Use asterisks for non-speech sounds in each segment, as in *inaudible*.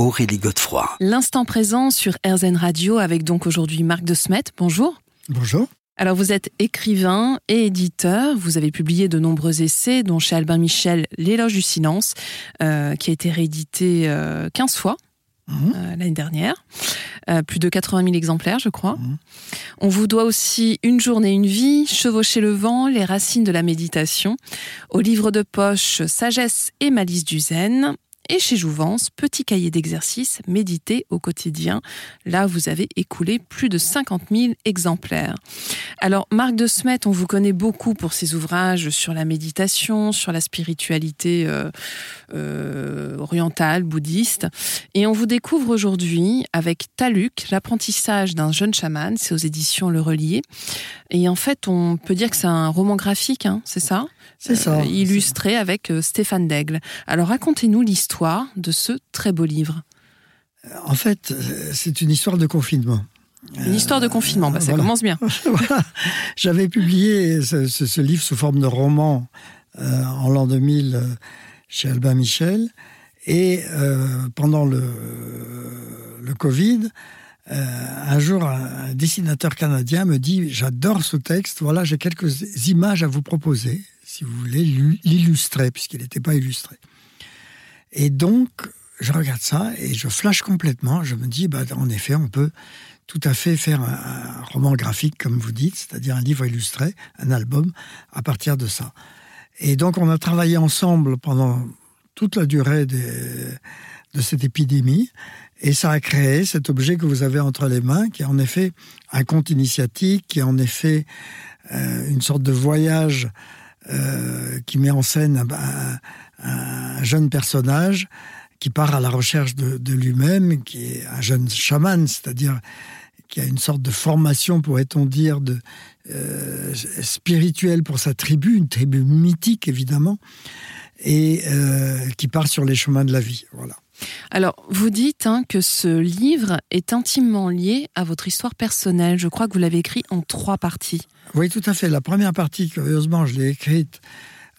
Aurélie Godefroy. L'instant présent sur RZN Radio avec donc aujourd'hui Marc de Smet. Bonjour. Bonjour. Alors vous êtes écrivain et éditeur, vous avez publié de nombreux essais, dont chez Albin Michel L'éloge du silence, euh, qui a été réédité 15 euh, fois. Mhm. euh, l'année dernière, Euh, plus de 80 000 exemplaires, je crois. Mhm. On vous doit aussi Une journée, une vie, Chevaucher le vent, Les racines de la méditation, au livre de poche Sagesse et malice du zen, et chez Jouvence, Petit cahier d'exercice, méditer au quotidien. Là, vous avez écoulé plus de 50 000 exemplaires. Alors, Marc de Smet, on vous connaît beaucoup pour ses ouvrages sur la méditation, sur la spiritualité euh, euh, orientale, bouddhiste. Et on vous découvre aujourd'hui avec Taluk, l'apprentissage d'un jeune chaman. C'est aux éditions Le Relier. Et en fait, on peut dire que c'est un roman graphique, hein, c'est ça? Ça. Euh, illustré avec euh, Stéphane Daigle. Alors, racontez-nous l'histoire de ce très beau livre. En fait, euh, c'est une histoire de confinement. Une histoire de confinement, bah, ça voilà. commence bien. *laughs* J'avais publié ce, ce- ce livre sous forme de roman euh, en l'an 2000 euh, chez Albin Michel. Et euh, pendant le, le Covid, euh, un jour, un, un dessinateur canadien me dit J'adore ce texte, voilà, j'ai quelques images à vous proposer, si vous voulez l'u- l'illustrer, puisqu'il n'était pas illustré. Et donc, je regarde ça et je flash complètement. Je me dis, bah, en effet, on peut tout à fait faire un, roman graphique, comme vous dites, c'est-à-dire un livre illustré, un album, à partir de ça. Et donc, on a travaillé ensemble pendant toute la durée de cette épidémie. Et ça a créé cet objet que vous avez entre les mains, qui est en effet un conte initiatique, qui est en effet euh, une sorte de voyage euh, qui met en scène un, un- un jeune personnage qui part à la recherche de, de lui-même, qui est un jeune chaman, c'est-à-dire qui a une sorte de formation, pourrait-on dire, de, euh, spirituelle pour sa tribu, une tribu mythique évidemment, et euh, qui part sur les chemins de la vie. Voilà. Alors, vous dites hein, que ce livre est intimement lié à votre histoire personnelle. Je crois que vous l'avez écrit en trois parties. Oui, tout à fait. La première partie, curieusement, je l'ai écrite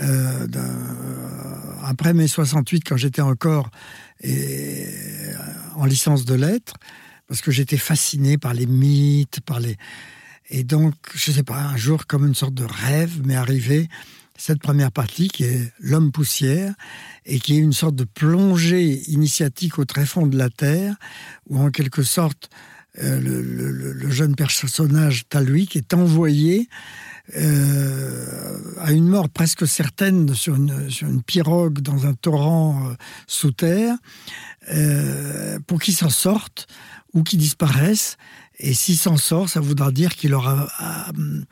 euh, d'un- après mai 68, quand j'étais encore euh, en licence de lettres, parce que j'étais fasciné par les mythes, par les... Et donc, je sais pas, un jour, comme une sorte de rêve, m'est arrivé cette première partie qui est l'homme poussière et qui est une sorte de plongée initiatique au tréfonds de la Terre, où en quelque sorte, euh, le, jeune personnage Taluik est envoyé euh, à une mort presque certaine sur une, sur une pirogue dans un torrent euh, sous terre, euh, pour qu'il s'en sorte ou qu'il disparaisse. Et s'il s'en sort, ça voudra dire qu'il aura euh,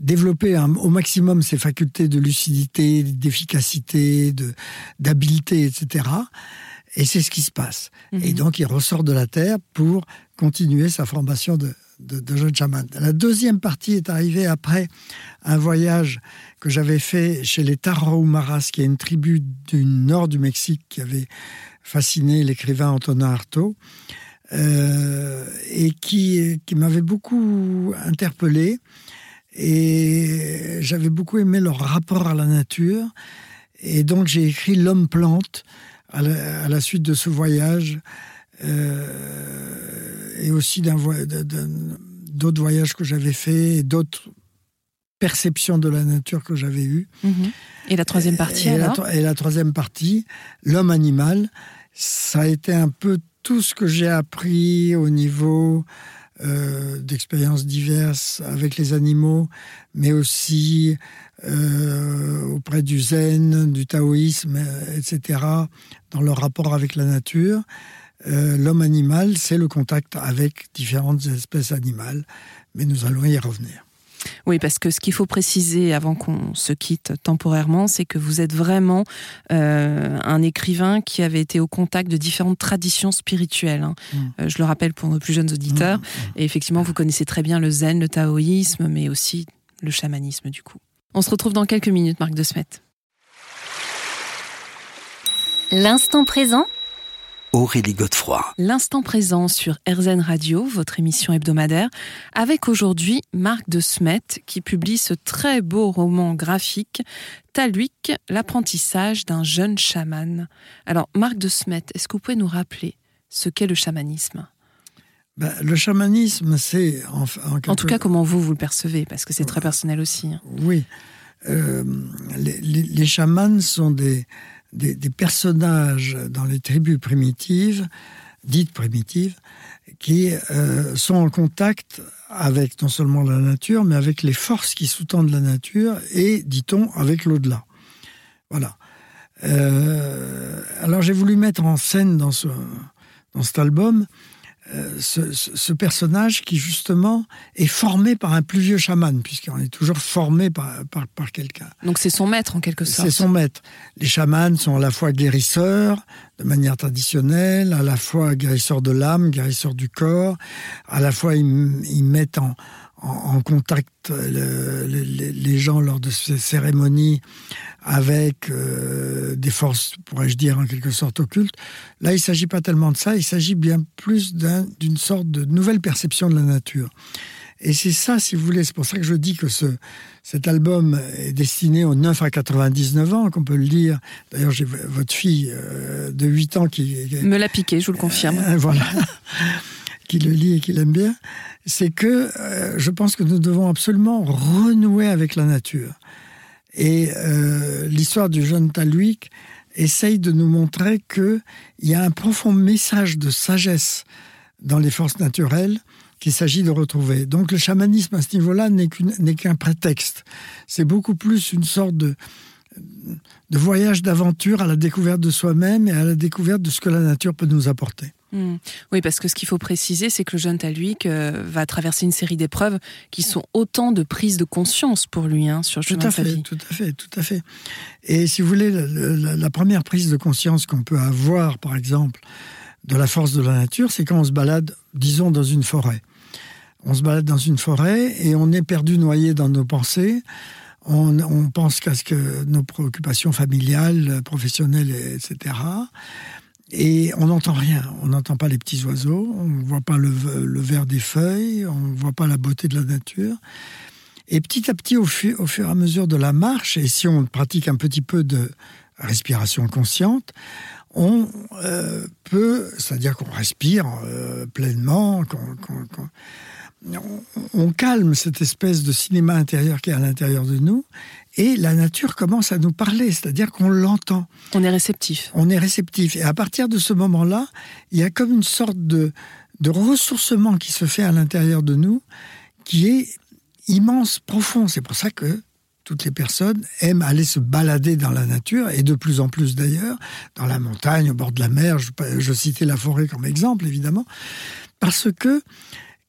développé un- au maximum ses facultés de lucidité, d'efficacité, de- d'habileté, etc. Et c'est ce qui se passe. Et donc, il ressort de la Terre pour continuer sa formation de, de, de jeune chaman. La deuxième partie est arrivée après un voyage que j'avais fait chez les Tarahumaras, qui est une tribu du nord du Mexique qui avait fasciné l'écrivain Antonin Artaud, euh, et qui, qui m'avait beaucoup interpellé. Et j'avais beaucoup aimé leur rapport à la nature. Et donc j'ai écrit L'homme-plante à la, à la suite de ce voyage euh, et aussi d'un d'autres voyages que j'avais faits et d'autres perceptions de la nature que j'avais eues. Mhm. Et la troisième partie, et, alors et la troisième partie, l'homme-animal, ça a été un peu tout ce que j'ai appris au niveau euh, d'expériences diverses avec les animaux, mais aussi euh, auprès du zen, du taoïsme, etc., dans leur rapport avec la nature. L'homme animal, c'est le contact avec différentes espèces animales, mais nous allons y revenir. Oui, parce que ce qu'il faut préciser avant qu'on se quitte temporairement, c'est que vous êtes vraiment euh, un écrivain qui avait été au contact de différentes traditions spirituelles. Hein. Mm. Euh, je le rappelle pour nos plus jeunes auditeurs. Mm, mm, Et effectivement, vous connaissez très bien le zen, le taoïsme, mais aussi le chamanisme du coup. On se retrouve dans quelques minutes, Marc de Smet. L'instant présent Aurélie Godefroy. L'instant présent sur RZN Radio, votre émission hebdomadaire, avec aujourd'hui Marc de Smet qui publie ce très beau roman graphique, Taluik, l'apprentissage d'un jeune chaman. Alors, Marc de Smet, est-ce que vous pouvez nous rappeler ce qu'est le chamanisme? Ben, le chamanisme, c'est en, en, tout cas comment vous vous le percevez, parce que c'est très personnel aussi. Hein. Oui, euh, les, les chamans sont des, des, personnages dans les tribus primitives, dites primitives, qui euh, sont en contact avec non seulement la nature, mais avec les forces qui sous-tendent la nature et, dit-on, avec l'au-delà. Voilà. Euh, alors j'ai voulu mettre en scène dans, ce, dans cet album euh, ce, personnage qui justement est formé par un plus vieux chaman, puisqu'on est toujours formé par, par, quelqu'un. Donc c'est son maître en quelque sorte. C'est son maître. Les chamans sont à la fois guérisseurs de manière traditionnelle, à la fois guérisseurs de l'âme, guérisseurs du corps, à la fois ils mettent en, en, contact les, gens lors de ces cérémonies avec euh, des forces, pourrais-je dire, en quelque sorte occultes. Là, il ne s'agit pas tellement de ça, il s'agit bien plus d'une sorte de nouvelle perception de la nature. Et c'est ça, si vous voulez, c'est pour ça que je dis que ce, cet album est destiné aux 9 à 99 ans, qu'on peut le lire. D'ailleurs, j'ai votre fille euh, de 8 ans qui... Me l'a piqué, je vous le confirme. Euh, voilà. Qui le lit et qui l'aime bien, c'est que euh, je pense que nous devons absolument renouer avec la nature. Et euh, l'histoire du jeune Taluik essaye de nous montrer qu'il y a un profond message de sagesse dans les forces naturelles qu'il s'agit de retrouver. Donc le chamanisme à ce niveau-là n'est qu'un prétexte. C'est beaucoup plus une sorte de voyage d'aventure à la découverte de soi-même et à la découverte de ce que la nature peut nous apporter. Hmm. Oui, parce que ce qu'il faut préciser, c'est que le jeune Taluik euh, va traverser une série d'épreuves qui sont autant de prises de conscience pour lui hein, sur le tout à fait, Tout à fait, tout à fait. Et si vous voulez, la, première prise de conscience qu'on peut avoir, par exemple, de la force de la nature, c'est quand on se balade, disons, dans une forêt. On se balade dans une forêt et on est perdu, noyé dans nos pensées. On, on pense qu'à ce que nos préoccupations familiales, professionnelles, etc et on n'entend rien. On n'entend pas les petits oiseaux, on ne voit pas le, vert des feuilles, on ne voit pas la beauté de la nature. Et petit à petit, au, fur et à mesure de la marche, et si on pratique un petit peu de respiration consciente, on euh, peut, c'est-à-dire qu'on respire euh, pleinement, on, calme cette espèce de cinéma intérieur qui est à l'intérieur de nous, et la nature commence à nous parler, c'est-à-dire qu'on l'entend. On est réceptif. On est réceptif. Et à partir de ce moment-là, il y a comme une sorte de, de ressourcement qui se fait à l'intérieur de nous, qui est immense, profond. C'est pour ça que toutes les personnes aiment aller se balader dans la nature, et de plus en plus d'ailleurs, dans la montagne, au bord de la mer. Je, je citais la forêt comme exemple, évidemment, parce que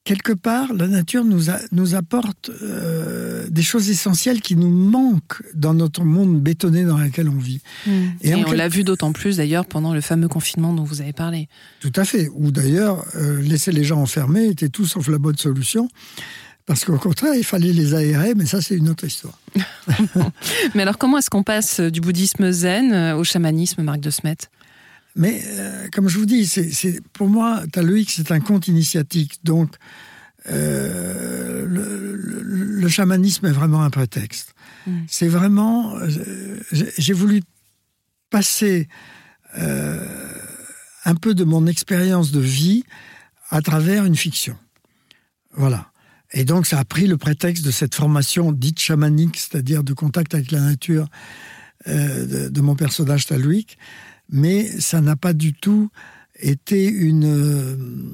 quelque part, la nature nous, nous apporte euh, des choses essentielles qui nous manquent dans notre monde bétonné dans lequel on vit. Hmm. Et, on l'a vu d'autant plus d'ailleurs pendant le fameux confinement dont vous avez parlé. Tout à fait. Ou d'ailleurs, euh, laisser les gens enfermés était tout sauf la bonne solution. Parce qu'au contraire, il fallait les aérer, mais ça, c'est une autre histoire. *laughs* mais alors, comment est-ce qu'on passe du bouddhisme zen au chamanisme, Marc de Smet? Mais euh, comme je vous dis, c'est pour moi, Taluik, c'est un conte initiatique. Donc, euh, le, chamanisme est vraiment un prétexte. C'est vraiment. Euh, j'ai voulu passer un peu de mon expérience de vie à travers une fiction. Voilà. Et donc, ça a pris le prétexte de cette formation dite chamanique, c'est-à-dire de contact avec la nature de, de, mon personnage Taluik mais ça n'a pas du tout été une,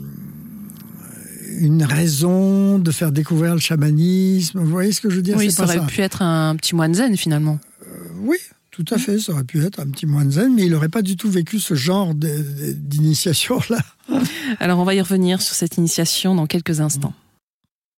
une raison de faire découvrir le chamanisme. Vous voyez ce que je veux dire? Oui, ça pas aurait pu être un petit moine zen finalement. Oui, tout à fait. Ça aurait pu être un petit moine zen, mais il n'aurait pas du tout vécu ce genre d'initiation-là. *laughs* Alors on va y revenir sur cette initiation dans quelques instants.